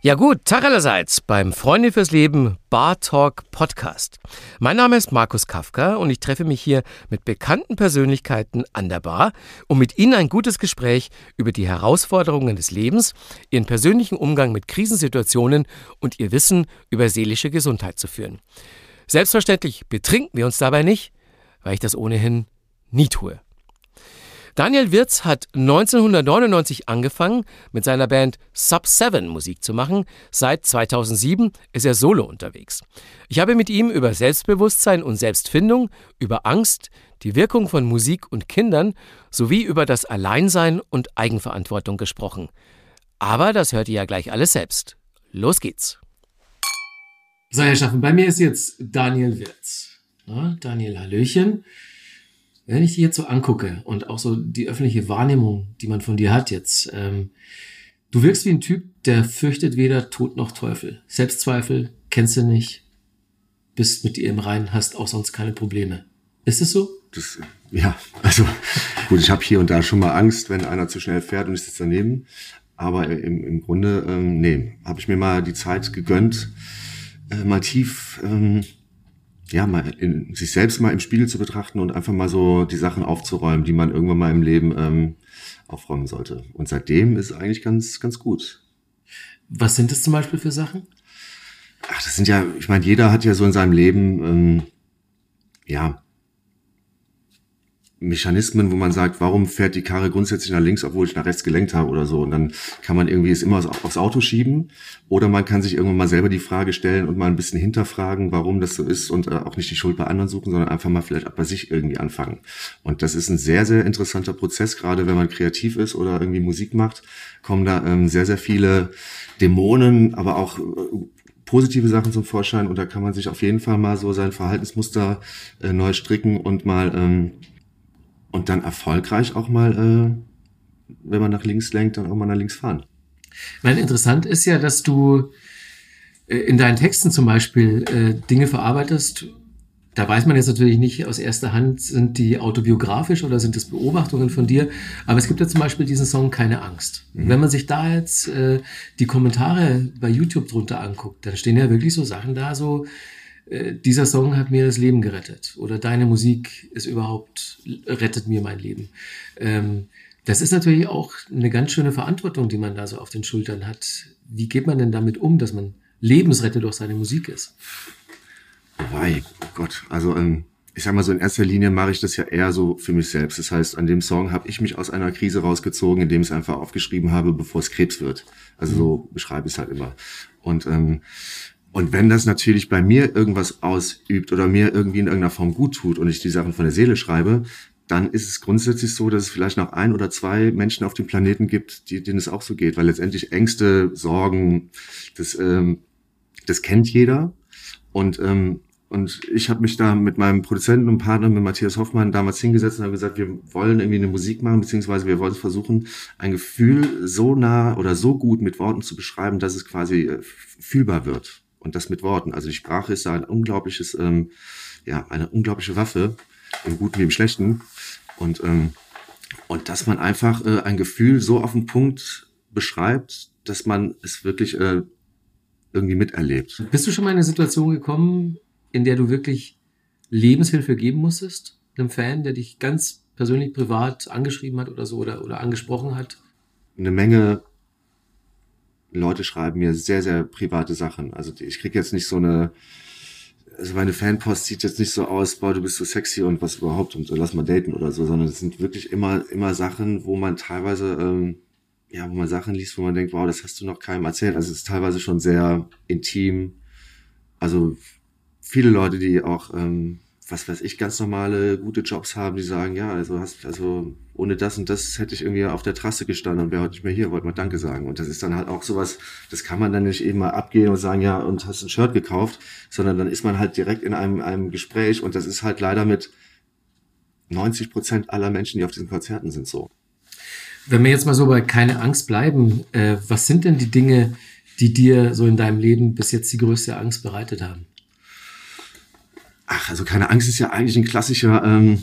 Ja gut, Tag allerseits beim Freunde fürs Leben Bar Talk Podcast. Mein Name ist Markus Kafka und ich treffe mich hier mit bekannten Persönlichkeiten an der Bar, um mit ihnen ein gutes Gespräch über die Herausforderungen des Lebens, ihren persönlichen Umgang mit Krisensituationen und ihr Wissen über seelische Gesundheit zu führen. Selbstverständlich betrinken wir uns dabei nicht, weil ich das ohnehin nie tue. Daniel Wirz hat 1999 angefangen, mit seiner Band Sub 7 Musik zu machen. Seit 2007 ist er solo unterwegs. Ich habe mit ihm über Selbstbewusstsein und Selbstfindung, über Angst, die Wirkung von Musik und Kindern sowie über das Alleinsein und Eigenverantwortung gesprochen. Aber das hört ihr ja gleich alles selbst. Los geht's. So, Herr Schaffen, bei mir ist jetzt Daniel Wirz. Daniel, Hallöchen wenn ich dich jetzt so angucke und auch so die öffentliche Wahrnehmung, die man von dir hat jetzt, ähm, du wirkst wie ein Typ, der fürchtet weder Tod noch Teufel. Selbstzweifel kennst du nicht, bist mit dir im Reinen, hast auch sonst keine Probleme. Ist es so? Das, ja, also gut, ich habe hier und da schon mal Angst, wenn einer zu schnell fährt und ich sitze daneben. Aber im, im Grunde, ähm, nee, habe ich mir mal die Zeit gegönnt, äh, mal tief ähm, ja, mal in sich selbst mal im Spiegel zu betrachten und einfach mal so die Sachen aufzuräumen, die man irgendwann mal im Leben ähm, aufräumen sollte. Und seitdem ist es eigentlich ganz, ganz gut. Was sind das zum Beispiel für Sachen? Ach, das sind ja, ich meine, jeder hat ja so in seinem Leben, ähm, ja, Mechanismen, wo man sagt, warum fährt die Karre grundsätzlich nach links, obwohl ich nach rechts gelenkt habe oder so. Und dann kann man irgendwie es immer aufs Auto schieben oder man kann sich irgendwann mal selber die Frage stellen und mal ein bisschen hinterfragen, warum das so ist und äh, auch nicht die Schuld bei anderen suchen, sondern einfach mal vielleicht auch bei sich irgendwie anfangen. Und das ist ein sehr, sehr interessanter Prozess, gerade wenn man kreativ ist oder irgendwie Musik macht, kommen da ähm, sehr, sehr viele Dämonen, aber auch äh, positive Sachen zum Vorschein und da kann man sich auf jeden Fall mal so sein Verhaltensmuster äh, neu stricken und mal ähm, und dann erfolgreich auch mal, äh, wenn man nach links lenkt, dann auch mal nach links fahren. Weil interessant ist ja, dass du äh, in deinen Texten zum Beispiel äh, Dinge verarbeitest. Da weiß man jetzt natürlich nicht aus erster Hand, sind die autobiografisch oder sind das Beobachtungen von dir. Aber es gibt ja zum Beispiel diesen Song Keine Angst. Mhm. Wenn man sich da jetzt äh, die Kommentare bei YouTube drunter anguckt, dann stehen ja wirklich so Sachen da, so dieser Song hat mir das Leben gerettet oder deine Musik ist überhaupt, rettet mir mein Leben. Ähm, das ist natürlich auch eine ganz schöne Verantwortung, die man da so auf den Schultern hat. Wie geht man denn damit um, dass man Lebensretter durch seine Musik ist? Wei, oh Gott, also ähm, ich sag mal so, in erster Linie mache ich das ja eher so für mich selbst. Das heißt, an dem Song habe ich mich aus einer Krise rausgezogen, indem ich es einfach aufgeschrieben habe, bevor es Krebs wird. Also so beschreibe ich es halt immer. Und ähm, und wenn das natürlich bei mir irgendwas ausübt oder mir irgendwie in irgendeiner Form gut tut und ich die Sachen von der Seele schreibe, dann ist es grundsätzlich so, dass es vielleicht noch ein oder zwei Menschen auf dem Planeten gibt, die, denen es auch so geht. Weil letztendlich Ängste, Sorgen, das, ähm, das kennt jeder. Und, ähm, und ich habe mich da mit meinem Produzenten und Partner, mit Matthias Hoffmann, damals hingesetzt und habe gesagt, wir wollen irgendwie eine Musik machen, beziehungsweise wir wollen versuchen, ein Gefühl so nah oder so gut mit Worten zu beschreiben, dass es quasi äh, fühlbar wird und das mit Worten. Also die Sprache ist da ein unglaubliches, ähm, ja, eine unglaubliche Waffe, im Guten wie im Schlechten. Und, ähm, und dass man einfach äh, ein Gefühl so auf den Punkt beschreibt, dass man es wirklich äh, irgendwie miterlebt. Bist du schon mal in eine Situation gekommen, in der du wirklich Lebenshilfe geben musstest? Einem Fan, der dich ganz persönlich privat angeschrieben hat oder so oder, oder angesprochen hat? Eine Menge Leute schreiben mir sehr, sehr private Sachen. Also ich krieg jetzt nicht so eine, also meine Fanpost sieht jetzt nicht so aus, boah, du bist so sexy und was überhaupt und so, lass mal daten oder so, sondern es sind wirklich immer, immer Sachen, wo man teilweise, ähm, ja, wo man Sachen liest, wo man denkt, wow, das hast du noch keinem erzählt. Also es ist teilweise schon sehr intim. Also viele Leute, die auch ähm, was weiß ich, ganz normale, gute Jobs haben, die sagen, ja, also hast, also ohne das und das hätte ich irgendwie auf der Trasse gestanden und wäre heute nicht mehr hier, wollte mal Danke sagen. Und das ist dann halt auch sowas, das kann man dann nicht eben mal abgehen und sagen, ja, und hast ein Shirt gekauft, sondern dann ist man halt direkt in einem, einem Gespräch und das ist halt leider mit 90 Prozent aller Menschen, die auf diesen Konzerten sind, so. Wenn wir jetzt mal so bei keine Angst bleiben, äh, was sind denn die Dinge, die dir so in deinem Leben bis jetzt die größte Angst bereitet haben? Ach, also keine Angst ist ja eigentlich ein klassischer, ähm,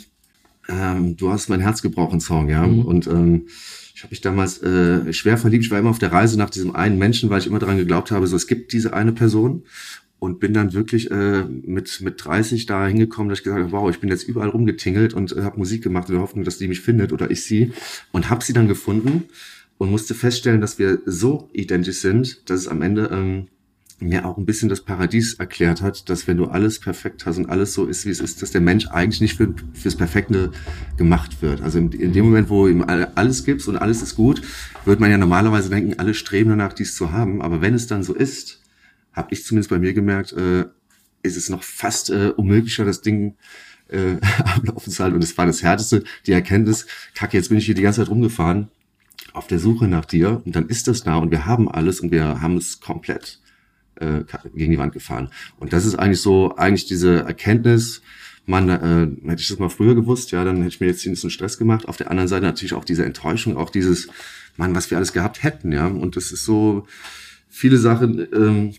ähm, Du hast mein Herz gebrochen Song, ja. Mhm. Und ähm, ich habe mich damals äh, schwer verliebt. Ich war immer auf der Reise nach diesem einen Menschen, weil ich immer daran geglaubt habe, so es gibt diese eine Person und bin dann wirklich äh, mit mit 30 da hingekommen, dass ich gesagt habe, wow, ich bin jetzt überall rumgetingelt und äh, habe Musik gemacht in der Hoffnung, dass die mich findet oder ich sie und habe sie dann gefunden und musste feststellen, dass wir so identisch sind, dass es am Ende ähm, mir auch ein bisschen das Paradies erklärt hat, dass wenn du alles perfekt hast und alles so ist, wie es ist, dass der Mensch eigentlich nicht für, fürs Perfekte gemacht wird. Also in, in dem Moment, wo ihm alles gibst und alles ist gut, wird man ja normalerweise denken, alle streben danach, dies zu haben. Aber wenn es dann so ist, habe ich zumindest bei mir gemerkt, äh, ist es noch fast äh, unmöglicher, das Ding äh, ablaufen zu halten. Und es war das Härteste, die Erkenntnis, kacke, jetzt bin ich hier die ganze Zeit rumgefahren auf der Suche nach dir und dann ist das da und wir haben alles und wir haben es komplett äh, gegen die Wand gefahren. Und das ist eigentlich so, eigentlich diese Erkenntnis, man, äh, hätte ich das mal früher gewusst, ja, dann hätte ich mir jetzt ein bisschen Stress gemacht. Auf der anderen Seite natürlich auch diese Enttäuschung, auch dieses, Mann, was wir alles gehabt hätten, ja. Und das ist so viele Sachen, ähm,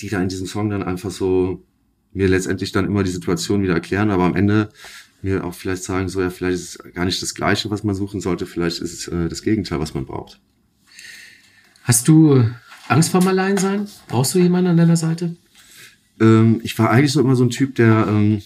die da in diesem Song dann einfach so mir letztendlich dann immer die Situation wieder erklären, aber am Ende mir auch vielleicht sagen, so ja, vielleicht ist es gar nicht das Gleiche, was man suchen sollte, vielleicht ist es äh, das Gegenteil, was man braucht. Hast du Angst vorm Alleinsein? Brauchst du jemanden an deiner Seite? Ähm, ich war eigentlich so immer so ein Typ, der ähm,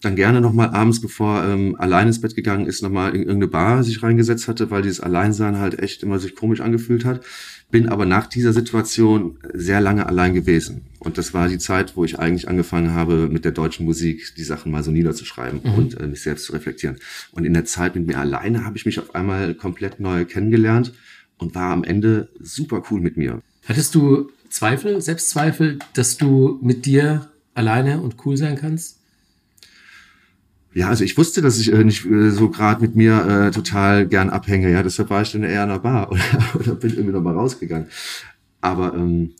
dann gerne nochmal abends, bevor ähm, allein ins Bett gegangen ist, nochmal in irgendeine Bar sich reingesetzt hatte, weil dieses Alleinsein halt echt immer sich komisch angefühlt hat. Bin aber nach dieser Situation sehr lange allein gewesen. Und das war die Zeit, wo ich eigentlich angefangen habe, mit der deutschen Musik die Sachen mal so niederzuschreiben mhm. und äh, mich selbst zu reflektieren. Und in der Zeit mit mir alleine habe ich mich auf einmal komplett neu kennengelernt und war am Ende super cool mit mir. Hattest du Zweifel, Selbstzweifel, dass du mit dir alleine und cool sein kannst? Ja, also ich wusste, dass ich äh, nicht äh, so gerade mit mir äh, total gern abhänge. Ja, deshalb war ich dann eher in der Bar oder, oder bin irgendwie noch mal rausgegangen. Aber ähm,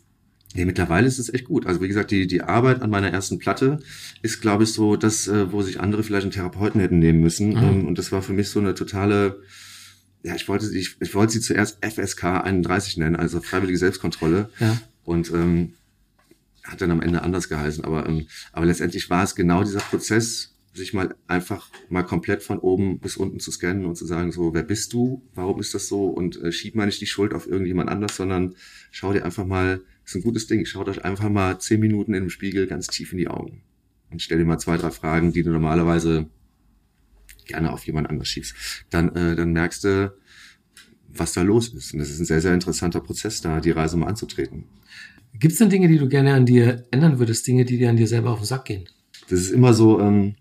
ja, mittlerweile ist es echt gut. Also wie gesagt, die, die Arbeit an meiner ersten Platte ist, glaube ich, so das, äh, wo sich andere vielleicht einen Therapeuten hätten nehmen müssen. Mhm. Ähm, und das war für mich so eine totale ja, ich wollte, ich, ich wollte sie zuerst FSK 31 nennen, also freiwillige Selbstkontrolle. Ja. Und ähm, hat dann am Ende anders geheißen. Aber, ähm, aber letztendlich war es genau dieser Prozess, sich mal einfach mal komplett von oben bis unten zu scannen und zu sagen, so, wer bist du? Warum ist das so? Und äh, schieb mal nicht die Schuld auf irgendjemand anders, sondern schau dir einfach mal, ist ein gutes Ding, schaut euch einfach mal zehn Minuten in dem Spiegel ganz tief in die Augen. Und stell dir mal zwei, drei Fragen, die du normalerweise gerne auf jemand anders schiebst, dann, äh, dann merkst du, was da los ist. Und das ist ein sehr, sehr interessanter Prozess, da die Reise mal anzutreten. Gibt es denn Dinge, die du gerne an dir ändern würdest, Dinge, die dir an dir selber auf den Sack gehen? Das ist immer so, ähm,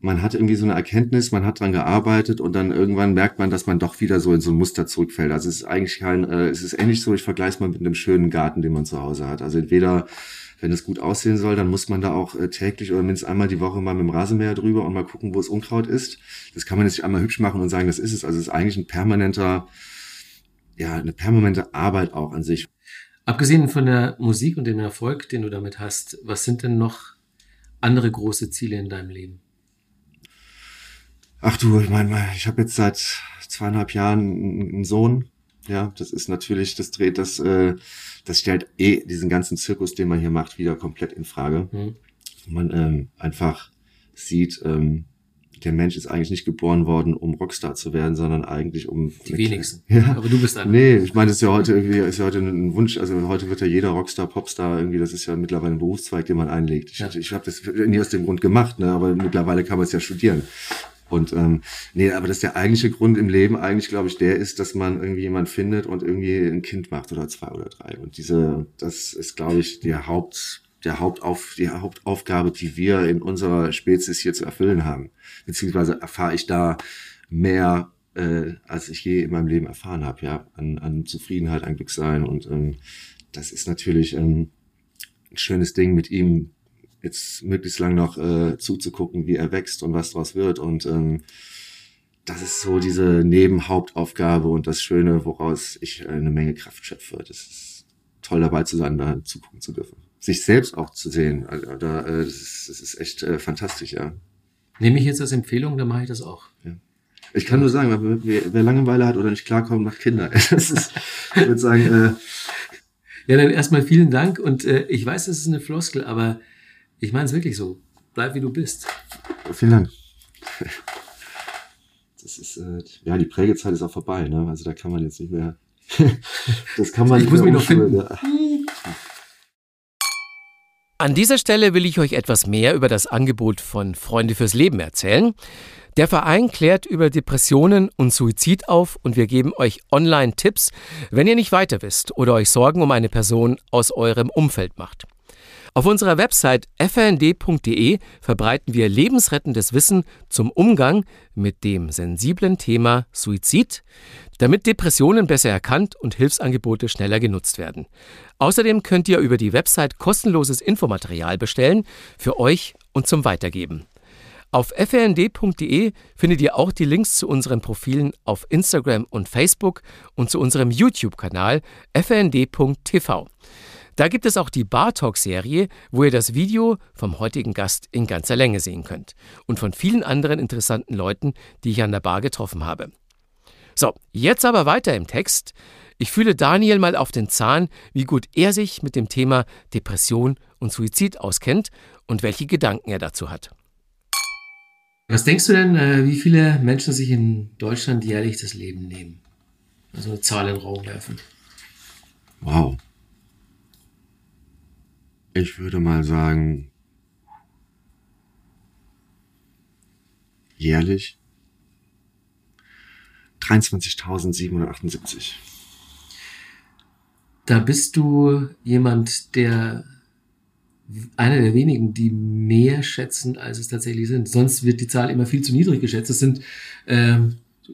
man hat irgendwie so eine Erkenntnis, man hat dran gearbeitet und dann irgendwann merkt man, dass man doch wieder so in so ein Muster zurückfällt. Also es ist eigentlich kein, äh, es ist ähnlich so, ich vergleiche es mal mit einem schönen Garten, den man zu Hause hat. Also entweder wenn es gut aussehen soll, dann muss man da auch äh, täglich oder mindestens einmal die Woche mal mit dem Rasenmäher drüber und mal gucken, wo es Unkraut ist. Das kann man jetzt nicht einmal hübsch machen und sagen, das ist es. Also es ist eigentlich ein permanenter, ja, eine permanente Arbeit auch an sich. Abgesehen von der Musik und dem Erfolg, den du damit hast, was sind denn noch andere große Ziele in deinem Leben? Ach du, ich meine, ich habe jetzt seit zweieinhalb Jahren einen Sohn. Ja, das ist natürlich, das dreht das äh, das stellt eh diesen ganzen Zirkus, den man hier macht, wieder komplett in Frage. Mhm. Man ähm, einfach sieht, ähm, der Mensch ist eigentlich nicht geboren worden, um Rockstar zu werden, sondern eigentlich um. Die wenigsten. Ja. Aber du bist einer. Nee, ich meine, das ist ja heute irgendwie, ist ja heute ein Wunsch, also heute wird ja jeder Rockstar, Popstar irgendwie, das ist ja mittlerweile ein Berufszweig, den man einlegt. Ich, ja. ich habe das nie aus dem Grund gemacht, ne, aber mittlerweile kann man es ja studieren. Und ähm, nee, aber das ist der eigentliche Grund im Leben eigentlich, glaube ich, der ist, dass man irgendwie jemand findet und irgendwie ein Kind macht oder zwei oder drei. Und diese, das ist, glaube ich, der Haupt, der Hauptauf, die Hauptaufgabe, die wir in unserer Spezies hier zu erfüllen haben. Beziehungsweise erfahre ich da mehr, äh, als ich je in meinem Leben erfahren habe, ja, an, an Zufriedenheit, an Glücksein. Und ähm, das ist natürlich ähm, ein schönes Ding mit ihm jetzt möglichst lang noch äh, zuzugucken, wie er wächst und was daraus wird. Und ähm, das ist so diese Nebenhauptaufgabe und das Schöne, woraus ich äh, eine Menge Kraft schöpfe. Das ist toll dabei zu sein, da zugucken zu dürfen. Sich selbst auch zu sehen, also, da, äh, das, ist, das ist echt äh, fantastisch, ja. Nehme ich jetzt als Empfehlung, dann mache ich das auch. Ja. Ich kann nur sagen, wer, wer Langeweile hat oder nicht klarkommt, macht Kinder. Das ist, ich würde sagen, äh, ja, dann erstmal vielen Dank und äh, ich weiß, das ist eine Floskel, aber ich meine es wirklich so. Bleib wie du bist. Vielen Dank. das ist, äh, ja, die Prägezeit ist auch vorbei, ne? Also da kann man jetzt nicht mehr, das kann man ich nicht muss mehr mich noch finden. Ja. An dieser Stelle will ich euch etwas mehr über das Angebot von Freunde fürs Leben erzählen. Der Verein klärt über Depressionen und Suizid auf und wir geben euch online Tipps, wenn ihr nicht weiter wisst oder euch Sorgen um eine Person aus eurem Umfeld macht. Auf unserer Website frnd.de verbreiten wir lebensrettendes Wissen zum Umgang mit dem sensiblen Thema Suizid, damit Depressionen besser erkannt und Hilfsangebote schneller genutzt werden. Außerdem könnt ihr über die Website kostenloses Infomaterial bestellen für euch und zum Weitergeben. Auf frnd.de findet ihr auch die Links zu unseren Profilen auf Instagram und Facebook und zu unserem YouTube-Kanal frnd.tv. Da gibt es auch die Bar Talk Serie, wo ihr das Video vom heutigen Gast in ganzer Länge sehen könnt und von vielen anderen interessanten Leuten, die ich an der Bar getroffen habe. So, jetzt aber weiter im Text. Ich fühle Daniel mal auf den Zahn, wie gut er sich mit dem Thema Depression und Suizid auskennt und welche Gedanken er dazu hat. Was denkst du denn, äh, wie viele Menschen sich in Deutschland jährlich das Leben nehmen? Also eine Zahl in den Raum werfen. Wow. Ich würde mal sagen, jährlich 23.778. Da bist du jemand, der einer der wenigen, die mehr schätzen, als es tatsächlich sind. Sonst wird die Zahl immer viel zu niedrig geschätzt. Es sind äh,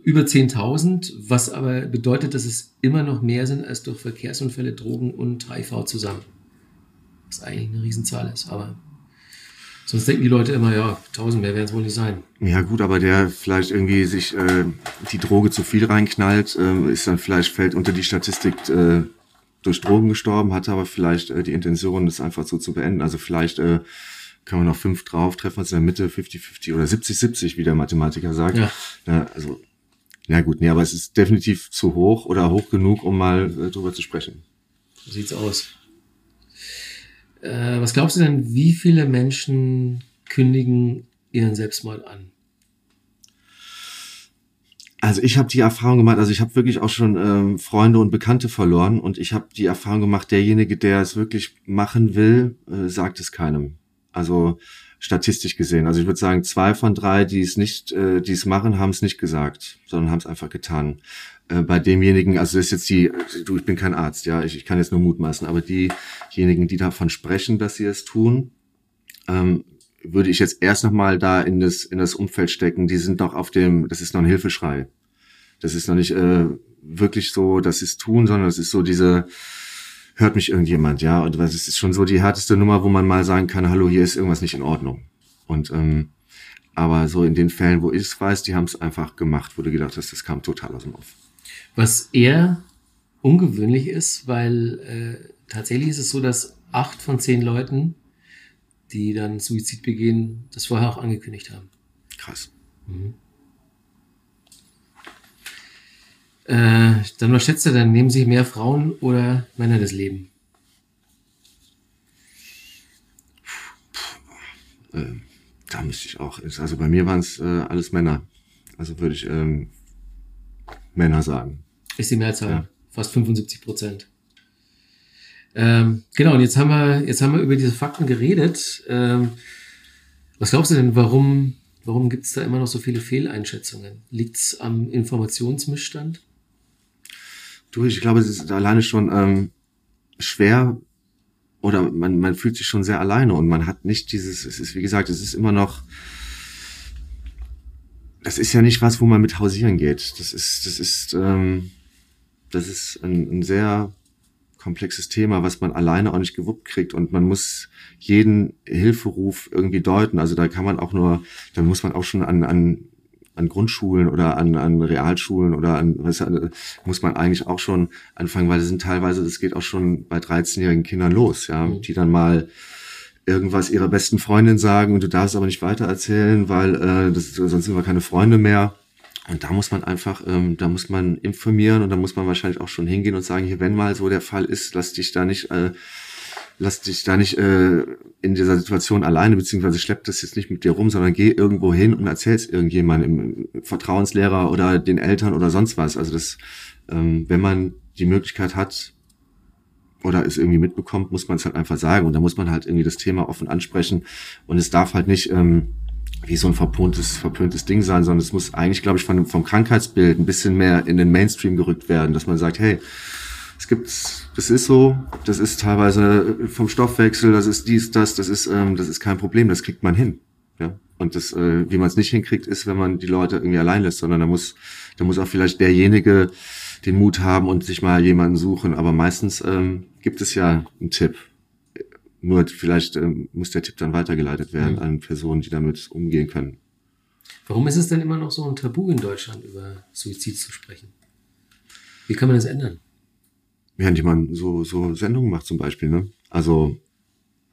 über 10.000, was aber bedeutet, dass es immer noch mehr sind als durch Verkehrsunfälle, Drogen und HIV zusammen. Was eigentlich eine Riesenzahl ist, aber Sonst denken die Leute immer, ja, 1000 mehr werden es wohl nicht sein. Ja gut, aber der vielleicht irgendwie sich äh, die Droge zu viel reinknallt, äh, ist dann vielleicht fällt unter die Statistik äh, durch Drogen gestorben, hatte aber vielleicht äh, die Intention, das einfach so zu beenden. Also vielleicht äh, kann man noch fünf drauf, treffen wir uns in der Mitte 50-50 oder 70-70, wie der Mathematiker sagt. Ja. ja. also, na gut, nee, aber es ist definitiv zu hoch oder hoch genug, um mal äh, drüber zu sprechen. So sieht's aus. Äh, was glaubst du denn, wie viele Menschen kündigen ihren Selbstmord an? Also ich habe die Erfahrung gemacht, also ich habe wirklich auch schon ähm, Freunde und Bekannte verloren und ich habe die Erfahrung gemacht, derjenige, der es wirklich machen will, äh, sagt es keinem. Also statistisch gesehen. Also ich würde sagen, zwei von drei, die es nicht, äh, die es machen, haben es nicht gesagt, sondern haben es einfach getan. Äh, bei demjenigen, also das ist jetzt die, du, ich bin kein Arzt, ja, ich, ich kann jetzt nur mutmaßen, aber diejenigen, die davon sprechen, dass sie es tun, ähm, würde ich jetzt erst nochmal da in das, in das Umfeld stecken, die sind noch auf dem, das ist noch ein Hilfeschrei. Das ist noch nicht äh, wirklich so, dass sie es tun, sondern es ist so diese, hört mich irgendjemand, ja. Und es ist schon so die härteste Nummer, wo man mal sagen kann, hallo, hier ist irgendwas nicht in Ordnung. Und ähm, aber so in den Fällen, wo ich es weiß, die haben es einfach gemacht, wo du gedacht hast, das kam total aus dem Off. Was eher ungewöhnlich ist, weil äh, tatsächlich ist es so, dass acht von zehn Leuten, die dann Suizid begehen, das vorher auch angekündigt haben. Krass. Mhm. Äh, dann was schätzt du dann? Nehmen sich mehr Frauen oder Männer das Leben? Puh, äh, da müsste ich auch, also bei mir waren es äh, alles Männer. Also würde ich ähm, Männer sagen. Ist die Mehrzahl. Ja. Fast 75 Prozent. Ähm, genau, und jetzt haben wir, jetzt haben wir über diese Fakten geredet. Ähm, was glaubst du denn, warum, warum gibt es da immer noch so viele Fehleinschätzungen? Liegt es am Informationsmissstand? Du, ich glaube, es ist alleine schon ähm, schwer oder man, man fühlt sich schon sehr alleine und man hat nicht dieses, es ist, wie gesagt, es ist immer noch, das ist ja nicht was, wo man mit hausieren geht. Das ist, das ist, ähm, das ist ein, ein sehr komplexes Thema, was man alleine auch nicht gewuppt kriegt und man muss jeden Hilferuf irgendwie deuten. Also da kann man auch nur, da muss man auch schon an, an an Grundschulen oder an, an Realschulen oder an, was muss man eigentlich auch schon anfangen, weil das sind teilweise, das geht auch schon bei 13-jährigen Kindern los, ja, mhm. die dann mal irgendwas ihrer besten Freundin sagen und du darfst aber nicht weitererzählen, weil äh, das, sonst sind wir keine Freunde mehr. Und da muss man einfach, ähm, da muss man informieren und da muss man wahrscheinlich auch schon hingehen und sagen, hier, wenn mal so der Fall ist, lass dich da nicht äh, lass dich da nicht äh, in dieser Situation alleine, beziehungsweise schlepp das jetzt nicht mit dir rum, sondern geh irgendwo hin und erzähl's irgendjemandem, Vertrauenslehrer oder den Eltern oder sonst was. Also das, ähm, wenn man die Möglichkeit hat oder es irgendwie mitbekommt, muss man es halt einfach sagen. Und da muss man halt irgendwie das Thema offen ansprechen. Und es darf halt nicht ähm, wie so ein verpöntes, verpöntes Ding sein, sondern es muss eigentlich, glaube ich, von, vom Krankheitsbild ein bisschen mehr in den Mainstream gerückt werden, dass man sagt, hey, es gibt, das ist so, das ist teilweise vom Stoffwechsel, das ist dies, das, das ist, ähm, das ist kein Problem, das kriegt man hin. Ja? Und das, äh, wie man es nicht hinkriegt, ist, wenn man die Leute irgendwie allein lässt, sondern da muss, da muss auch vielleicht derjenige den Mut haben und sich mal jemanden suchen. Aber meistens ähm, gibt es ja einen Tipp. Nur vielleicht ähm, muss der Tipp dann weitergeleitet werden mhm. an Personen, die damit umgehen können. Warum ist es denn immer noch so ein Tabu in Deutschland, über Suizid zu sprechen? Wie kann man das ändern? Indem man so, so Sendungen macht zum Beispiel. Ne? Also,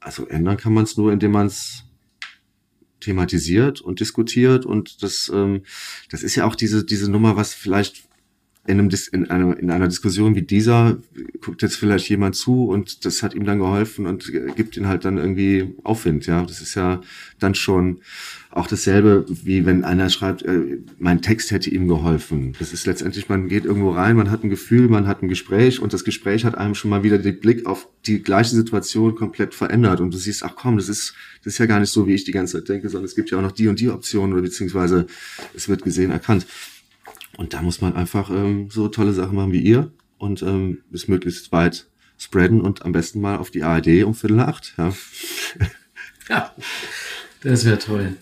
also ändern kann man es nur, indem man es thematisiert und diskutiert und das, ähm, das ist ja auch diese, diese Nummer, was vielleicht in, einem, in, einer, in einer Diskussion wie dieser guckt jetzt vielleicht jemand zu und das hat ihm dann geholfen und gibt ihn halt dann irgendwie Aufwind, ja. Das ist ja dann schon auch dasselbe, wie wenn einer schreibt, äh, mein Text hätte ihm geholfen. Das ist letztendlich, man geht irgendwo rein, man hat ein Gefühl, man hat ein Gespräch und das Gespräch hat einem schon mal wieder den Blick auf die gleiche Situation komplett verändert und du siehst, ach komm, das ist, das ist ja gar nicht so, wie ich die ganze Zeit denke, sondern es gibt ja auch noch die und die Optionen oder beziehungsweise es wird gesehen, erkannt. Und da muss man einfach ähm, so tolle Sachen machen wie ihr und ähm, es möglichst weit spreaden und am besten mal auf die ARD um Viertel nach acht. Ja, ja das wäre toll.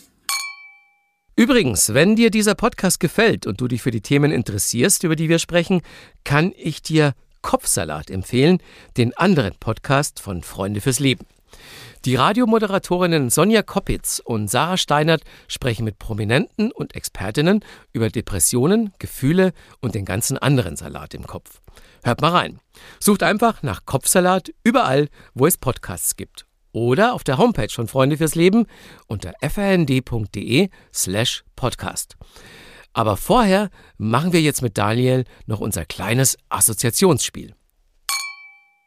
Übrigens, wenn dir dieser Podcast gefällt und du dich für die Themen interessierst, über die wir sprechen, kann ich dir Kopfsalat empfehlen, den anderen Podcast von Freunde fürs Leben. Die Radiomoderatorinnen Sonja Koppitz und Sarah Steinert sprechen mit Prominenten und Expertinnen über Depressionen, Gefühle und den ganzen anderen Salat im Kopf. Hört mal rein. Sucht einfach nach Kopfsalat überall, wo es Podcasts gibt. Oder auf der Homepage von Freunde fürs Leben unter frnd.de slash podcast. Aber vorher machen wir jetzt mit Daniel noch unser kleines Assoziationsspiel.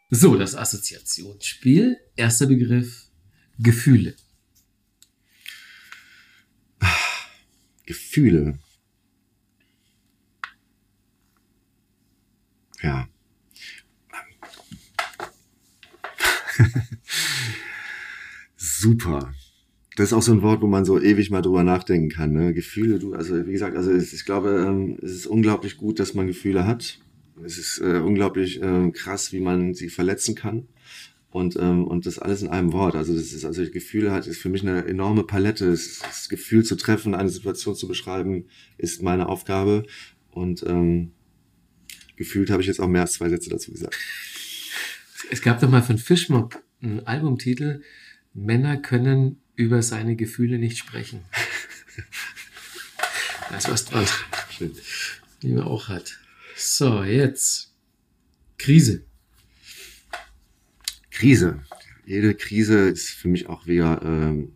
So, das Assoziationsspiel. Erster Begriff Gefühle. Gefühle. Ja. Super. Das ist auch so ein Wort, wo man so ewig mal drüber nachdenken kann. Ne? Gefühle, du, also wie gesagt, also ich glaube, ähm, es ist unglaublich gut, dass man Gefühle hat. Es ist äh, unglaublich äh, krass, wie man sie verletzen kann und ähm, und das alles in einem Wort. Also das ist also das Gefühl hat ist für mich eine enorme Palette. Das, das Gefühl zu treffen, eine Situation zu beschreiben, ist meine Aufgabe und ähm, gefühlt habe ich jetzt auch mehr als zwei Sätze dazu gesagt. Es gab doch mal von Fischmob einen Albumtitel Männer können über seine Gefühle nicht sprechen. da ist was dran. Schön. Die man auch hat. So, jetzt Krise. Krise. Jede Krise ist für mich auch wieder ähm,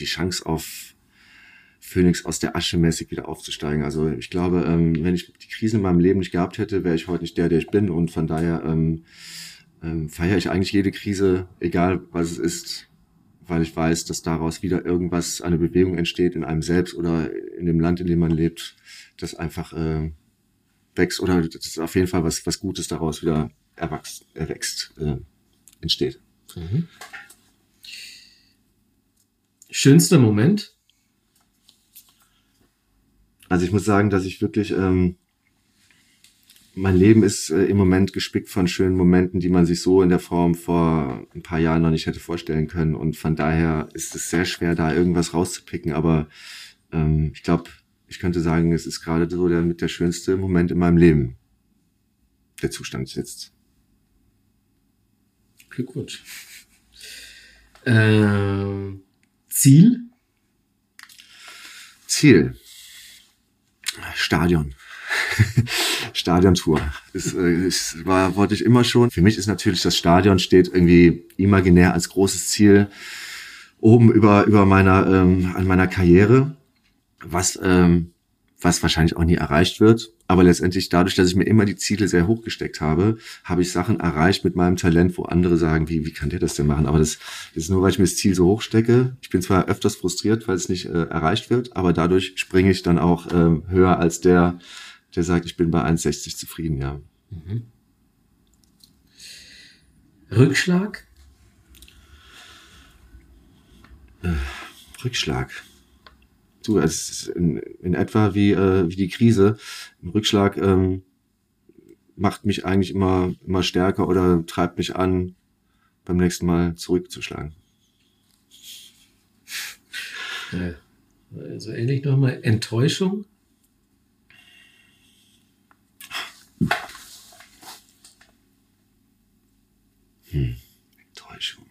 die Chance auf Phoenix aus der Asche mäßig wieder aufzusteigen. Also ich glaube, ähm, wenn ich die Krisen in meinem Leben nicht gehabt hätte, wäre ich heute nicht der, der ich bin. Und von daher ähm, ähm, feiere ich eigentlich jede Krise, egal was es ist, weil ich weiß, dass daraus wieder irgendwas, eine Bewegung entsteht in einem selbst oder in dem Land, in dem man lebt, das einfach äh, wächst oder das ist auf jeden Fall was, was Gutes daraus wieder erwachst, erwächst. Äh, entsteht. Mhm. Schönster Moment? Also ich muss sagen, dass ich wirklich, ähm, mein Leben ist äh, im Moment gespickt von schönen Momenten, die man sich so in der Form vor ein paar Jahren noch nicht hätte vorstellen können. Und von daher ist es sehr schwer, da irgendwas rauszupicken. Aber ähm, ich glaube, ich könnte sagen, es ist gerade so der mit der schönste Moment in meinem Leben. Der Zustand jetzt. Glückwunsch. Äh, Ziel? Ziel. Stadion. Stadiontour. Das, äh, das war, wollte ich immer schon. Für mich ist natürlich das Stadion steht irgendwie imaginär als großes Ziel oben über, über meiner, ähm, an meiner Karriere. Was ähm, was wahrscheinlich auch nie erreicht wird. Aber letztendlich dadurch, dass ich mir immer die Ziele sehr hoch gesteckt habe, habe ich Sachen erreicht mit meinem Talent, wo andere sagen, wie, wie kann der das denn machen? Aber das, das ist nur, weil ich mir das Ziel so hoch stecke. Ich bin zwar öfters frustriert, weil es nicht äh, erreicht wird, aber dadurch springe ich dann auch äh, höher als der, der sagt, ich bin bei 1,60 zufrieden, ja. Mhm. Rückschlag? Äh, Rückschlag du, es ist in, in etwa wie, äh, wie die Krise. Ein Rückschlag ähm, macht mich eigentlich immer, immer stärker oder treibt mich an, beim nächsten Mal zurückzuschlagen. Ja. Also ähnlich nochmal Enttäuschung. Hm. Enttäuschung.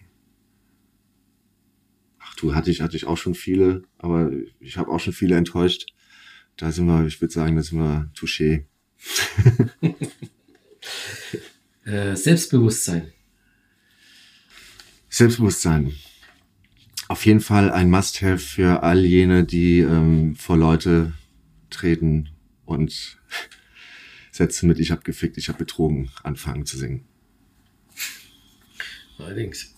Du hatte ich, hatte ich auch schon viele, aber ich habe auch schon viele enttäuscht. Da sind wir, ich würde sagen, da sind wir touché. äh, Selbstbewusstsein. Selbstbewusstsein. Auf jeden Fall ein Must-have für all jene, die ähm, vor Leute treten und Sätze mit Ich hab gefickt, ich hab betrogen anfangen zu singen. Allerdings.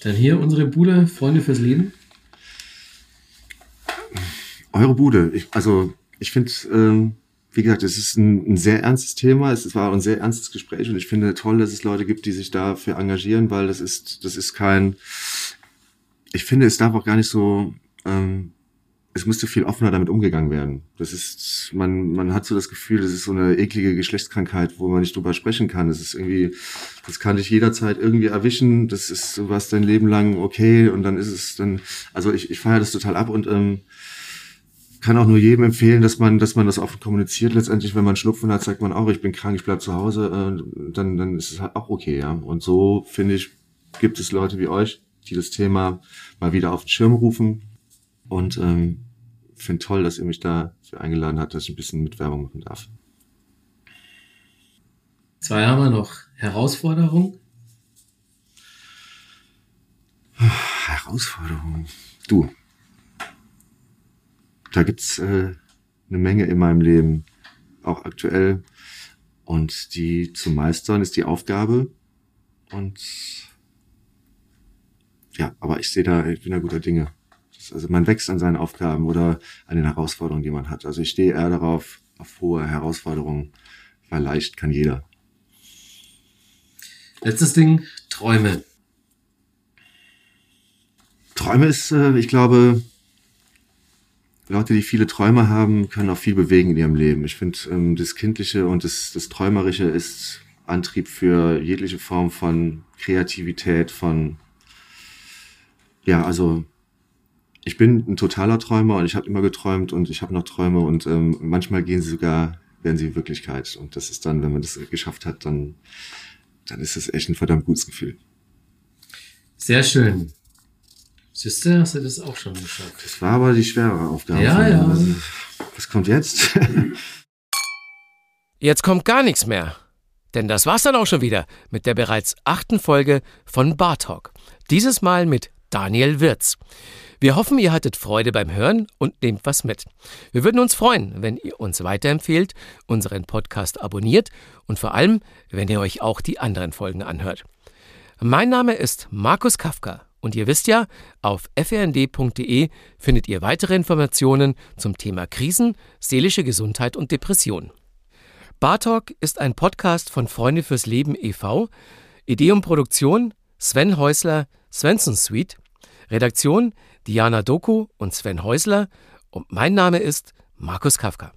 Dann hier unsere Bude, Freunde fürs Leben. Eure Bude. Ich, also ich finde, ähm, wie gesagt, es ist ein, ein, sehr ernstes Thema. Es war ein sehr ernstes Gespräch und ich finde toll, dass es Leute gibt, die sich dafür engagieren, weil das ist, das ist kein. Ich finde, es darf auch gar nicht so ähm, es müsste viel offener damit umgegangen werden. Das ist, man, man hat so das Gefühl, das ist so eine eklige Geschlechtskrankheit, wo man nicht drüber sprechen kann. Das ist irgendwie, das kann dich jederzeit irgendwie erwischen. Das ist, warst dein Leben lang okay und dann ist es dann, also ich, ich feiere das total ab und ähm, kann auch nur jedem empfehlen, dass man, dass man das offen kommuniziert. Letztendlich, wenn man Schnupfen hat, sagt man auch, ich bin krank, ich bleib zu Hause, äh, dann, dann ist es halt auch okay, ja. Und so finde ich, gibt es Leute wie euch, die das Thema mal wieder auf den Schirm rufen, und ähm, finde toll, dass ihr mich da eingeladen habt, dass ich ein bisschen mit Werbung machen darf. Zwei haben wir noch. Herausforderung? Herausforderung. Du. Da gibt's äh, eine Menge in meinem Leben, auch aktuell. Und die zu meistern ist die Aufgabe. Und ja, aber ich sehe da, ich bin da guter Dinge. Also man wächst an seinen Aufgaben oder an den Herausforderungen, die man hat. Also ich stehe eher darauf, auf hohe Herausforderungen, weil leicht kann jeder. Letztes Ding, Träume. Träume ist, äh, ich glaube, Leute, die viele Träume haben, können auch viel bewegen in ihrem Leben. Ich finde, ähm, das Kindliche und das, das Träumerische ist Antrieb für jegliche Form von Kreativität, von ja, also ich bin ein totaler Träumer und ich habe immer geträumt und ich habe noch Träume und ähm, manchmal gehen sie sogar, werden sie Wirklichkeit. Und das ist dann, wenn man das geschafft hat, dann, dann ist es echt ein verdammt gutes Gefühl. Sehr schön. Siehst du, hast du das auch schon geschafft? Das war aber die schwere Aufgabe. Ja, ja. Also, was kommt jetzt? jetzt kommt gar nichts mehr. Denn das war's dann auch schon wieder mit der bereits achten Folge von Bar Talk. Dieses Mal mit Daniel Wirz. Wir hoffen, ihr hattet Freude beim Hören und nehmt was mit. Wir würden uns freuen, wenn ihr uns weiterempfehlt, unseren Podcast abonniert und vor allem, wenn ihr euch auch die anderen Folgen anhört. Mein Name ist Markus Kafka und ihr wisst ja, auf frnd.de findet ihr weitere Informationen zum Thema Krisen, seelische Gesundheit und Depression. Bartalk ist ein Podcast von Freunde fürs Leben e.V., Idee und Produktion Sven Häusler, Svensson Suite, Redaktion Diana Doku und Sven Häusler und mein Name ist Markus Kafka.